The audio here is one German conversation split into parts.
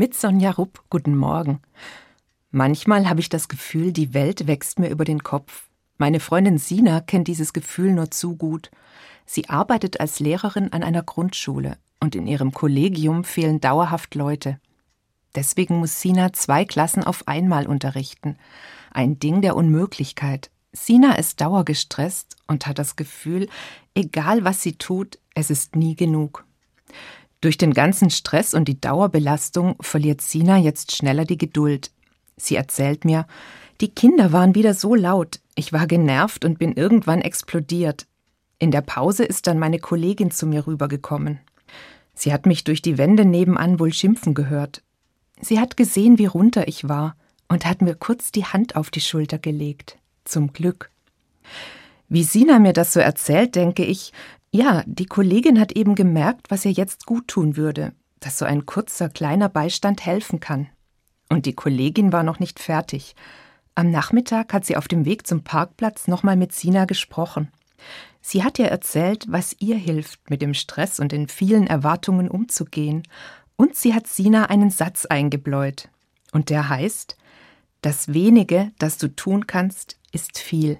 Mit Sonja Rupp, guten Morgen. Manchmal habe ich das Gefühl, die Welt wächst mir über den Kopf. Meine Freundin Sina kennt dieses Gefühl nur zu gut. Sie arbeitet als Lehrerin an einer Grundschule und in ihrem Kollegium fehlen dauerhaft Leute. Deswegen muss Sina zwei Klassen auf einmal unterrichten. Ein Ding der Unmöglichkeit. Sina ist dauergestresst und hat das Gefühl, egal was sie tut, es ist nie genug. Durch den ganzen Stress und die Dauerbelastung verliert Sina jetzt schneller die Geduld. Sie erzählt mir, die Kinder waren wieder so laut, ich war genervt und bin irgendwann explodiert. In der Pause ist dann meine Kollegin zu mir rübergekommen. Sie hat mich durch die Wände nebenan wohl schimpfen gehört. Sie hat gesehen, wie runter ich war und hat mir kurz die Hand auf die Schulter gelegt. Zum Glück. Wie Sina mir das so erzählt, denke ich, ja, die Kollegin hat eben gemerkt, was ihr jetzt gut tun würde, dass so ein kurzer, kleiner Beistand helfen kann. Und die Kollegin war noch nicht fertig. Am Nachmittag hat sie auf dem Weg zum Parkplatz nochmal mit Sina gesprochen. Sie hat ihr erzählt, was ihr hilft, mit dem Stress und den vielen Erwartungen umzugehen. Und sie hat Sina einen Satz eingebläut. Und der heißt, das wenige, das du tun kannst, ist viel.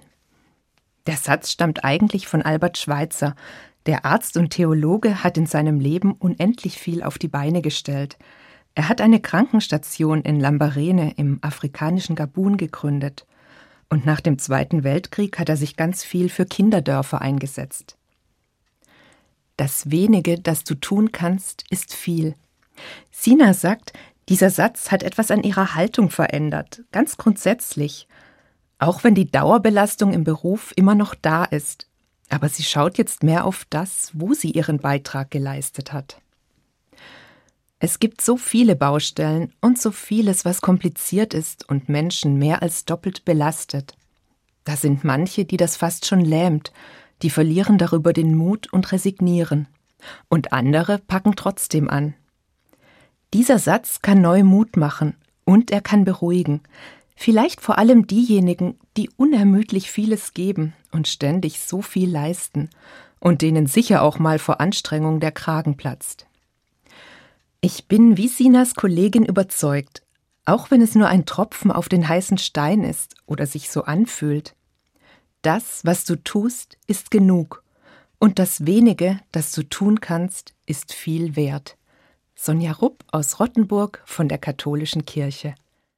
Der Satz stammt eigentlich von Albert Schweitzer. Der Arzt und Theologe hat in seinem Leben unendlich viel auf die Beine gestellt. Er hat eine Krankenstation in Lambarene im afrikanischen Gabun gegründet. Und nach dem Zweiten Weltkrieg hat er sich ganz viel für Kinderdörfer eingesetzt. Das wenige, das du tun kannst, ist viel. Sina sagt, dieser Satz hat etwas an ihrer Haltung verändert, ganz grundsätzlich auch wenn die Dauerbelastung im Beruf immer noch da ist. Aber sie schaut jetzt mehr auf das, wo sie ihren Beitrag geleistet hat. Es gibt so viele Baustellen und so vieles, was kompliziert ist und Menschen mehr als doppelt belastet. Da sind manche, die das fast schon lähmt, die verlieren darüber den Mut und resignieren. Und andere packen trotzdem an. Dieser Satz kann neu Mut machen und er kann beruhigen, Vielleicht vor allem diejenigen, die unermüdlich vieles geben und ständig so viel leisten und denen sicher auch mal vor Anstrengung der Kragen platzt. Ich bin wie Sinas Kollegin überzeugt, auch wenn es nur ein Tropfen auf den heißen Stein ist oder sich so anfühlt. Das, was du tust, ist genug, und das wenige, das du tun kannst, ist viel wert. Sonja Rupp aus Rottenburg von der Katholischen Kirche.